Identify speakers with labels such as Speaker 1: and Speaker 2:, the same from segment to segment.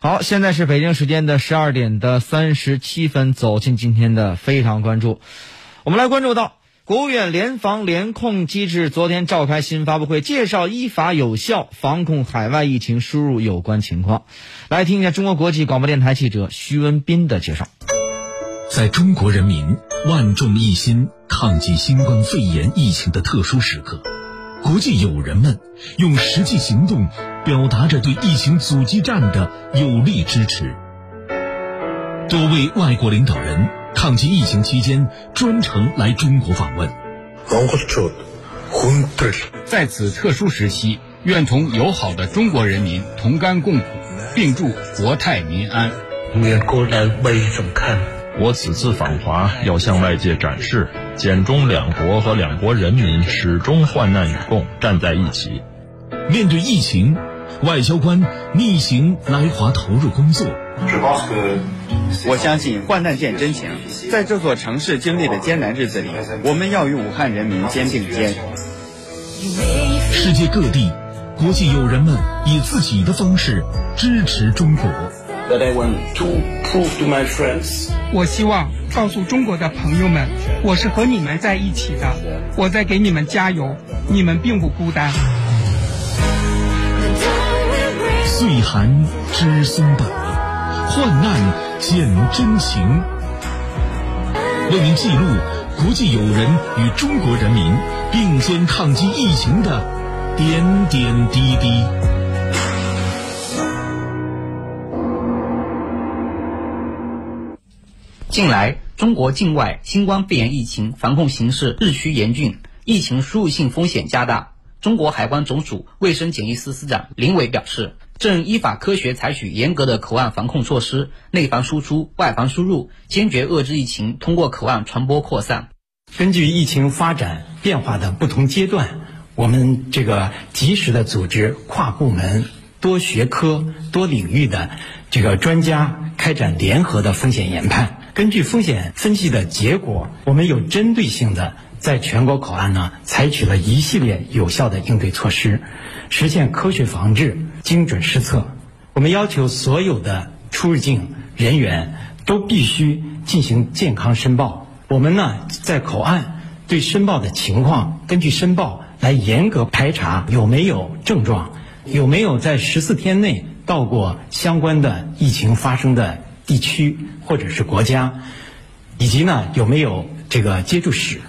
Speaker 1: 好，现在是北京时间的十二点的三十七分，走进今天的非常关注。我们来关注到，国务院联防联控机制昨天召开新发布会，介绍依法有效防控海外疫情输入有关情况。来听一下中国国际广播电台记者徐文斌的介绍。
Speaker 2: 在中国人民万众一心抗击新冠肺炎疫情的特殊时刻。国际友人们用实际行动表达着对疫情阻击战的有力支持。多位外国领导人抗击疫情期间专程来中国访问。
Speaker 3: 在此特殊时期，愿同友好的中国人民同甘共苦，并祝国泰民安。
Speaker 4: 我此次访华要向外界展示。柬中两国和两国人民始终患难与共，站在一起。
Speaker 2: 面对疫情，外交官逆行来华投入工作。
Speaker 5: 我相信患难见真情，在这座城市经历的艰难日子里，我们要与武汉人民肩并肩。
Speaker 2: 世界各地，国际友人们以自己的方式支持中国。
Speaker 6: 我希望告诉中国的朋友们，我是和你们在一起的，我在给你们加油，你们并不孤单。
Speaker 2: 岁寒知松柏，患难见真情。为您记录国际友人与中国人民并肩抗击疫情的点点滴滴。
Speaker 7: 近来，中国境外新冠肺炎疫情防控形势日趋严峻，疫情输入性风险加大。中国海关总署卫生检疫司司长林伟表示，正依法科学采取严格的口岸防控措施，内防输出，外防输入，坚决遏制疫情通过口岸传播扩散。
Speaker 8: 根据疫情发展变化的不同阶段，我们这个及时的组织跨部门、多学科、多领域的这个专家开展联合的风险研判。根据风险分析的结果，我们有针对性的在全国口岸呢采取了一系列有效的应对措施，实现科学防治、精准施策。我们要求所有的出入境人员都必须进行健康申报。我们呢在口岸对申报的情况，根据申报来严格排查有没有症状，有没有在十四天内到过相关的疫情发生的。地区或者是国家，以及呢有没有这个接触史？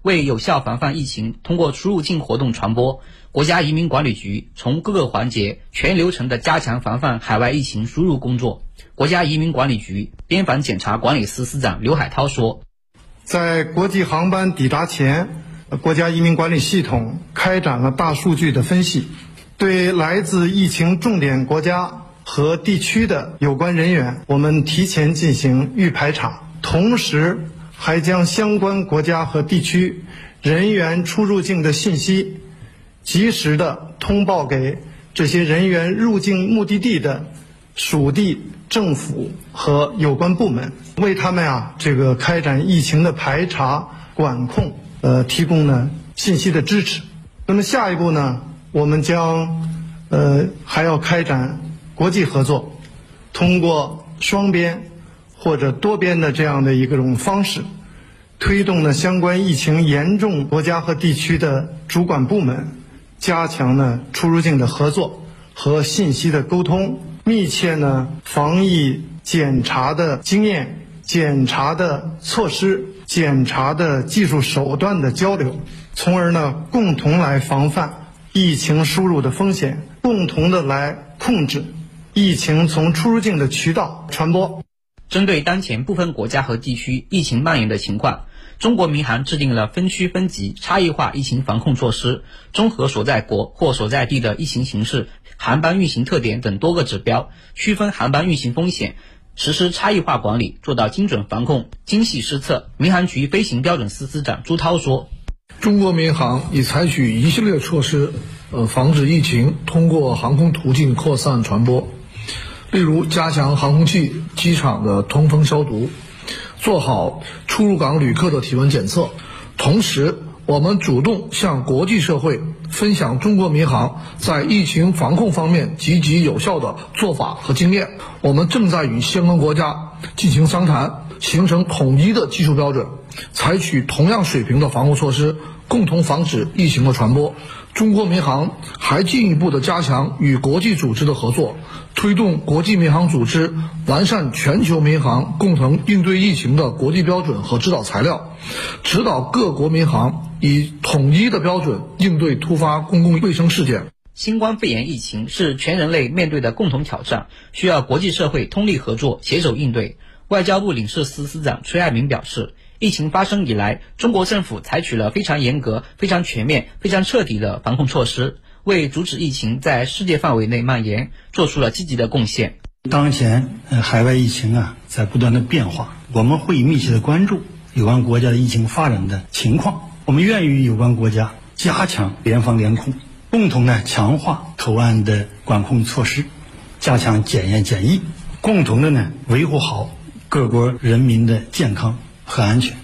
Speaker 7: 为有效防范疫情通过出入境活动传播，国家移民管理局从各个环节全流程的加强防范海外疫情输入工作。国家移民管理局边防检查管理司司长刘海涛说：“
Speaker 9: 在国际航班抵达前，国家移民管理系统开展了大数据的分析，对来自疫情重点国家。”和地区的有关人员，我们提前进行预排查，同时还将相关国家和地区人员出入境的信息及时的通报给这些人员入境目的地的属地政府和有关部门，为他们啊这个开展疫情的排查管控，呃提供呢信息的支持。那么下一步呢，我们将呃还要开展。国际合作，通过双边或者多边的这样的一个种方式，推动呢相关疫情严重国家和地区的主管部门，加强呢出入境的合作和信息的沟通，密切呢防疫检查的经验、检查的措施、检查的技术手段的交流，从而呢共同来防范疫情输入的风险，共同的来控制。疫情从出入境的渠道传播。
Speaker 7: 针对当前部分国家和地区疫情蔓延的情况，中国民航制定了分区分级、差异化疫情防控措施，综合所在国或所在地的疫情形势、航班运行特点等多个指标，区分航班运行风险，实施差异化管理，做到精准防控、精细施策。民航局飞行标准司司长朱涛说：“
Speaker 10: 中国民航已采取一系列措施，呃，防止疫情通过航空途径扩散传播。”例如，加强航空器、机场的通风消毒，做好出入港旅客的体温检测，同时我们主动向国际社会分享中国民航在疫情防控方面积极有效的做法和经验。我们正在与相关国家进行商谈，形成统一的技术标准，采取同样水平的防护措施，共同防止疫情的传播。中国民航还进一步的加强与国际组织的合作，推动国际民航组织完善全球民航共同应对疫情的国际标准和指导材料，指导各国民航以统一的标准应对突发公共卫生事件。
Speaker 7: 新冠肺炎疫情是全人类面对的共同挑战，需要国际社会通力合作，携手应对。外交部领事司司长崔爱民表示。疫情发生以来，中国政府采取了非常严格、非常全面、非常彻底的防控措施，为阻止疫情在世界范围内蔓延做出了积极的贡献。
Speaker 11: 当前，呃，海外疫情啊在不断的变化，我们会密切的关注有关国家的疫情发展的情况。我们愿与有关国家加强联防联控，共同呢强化口岸的管控措施，加强检验检疫，共同的呢维护好各国人民的健康。很安全。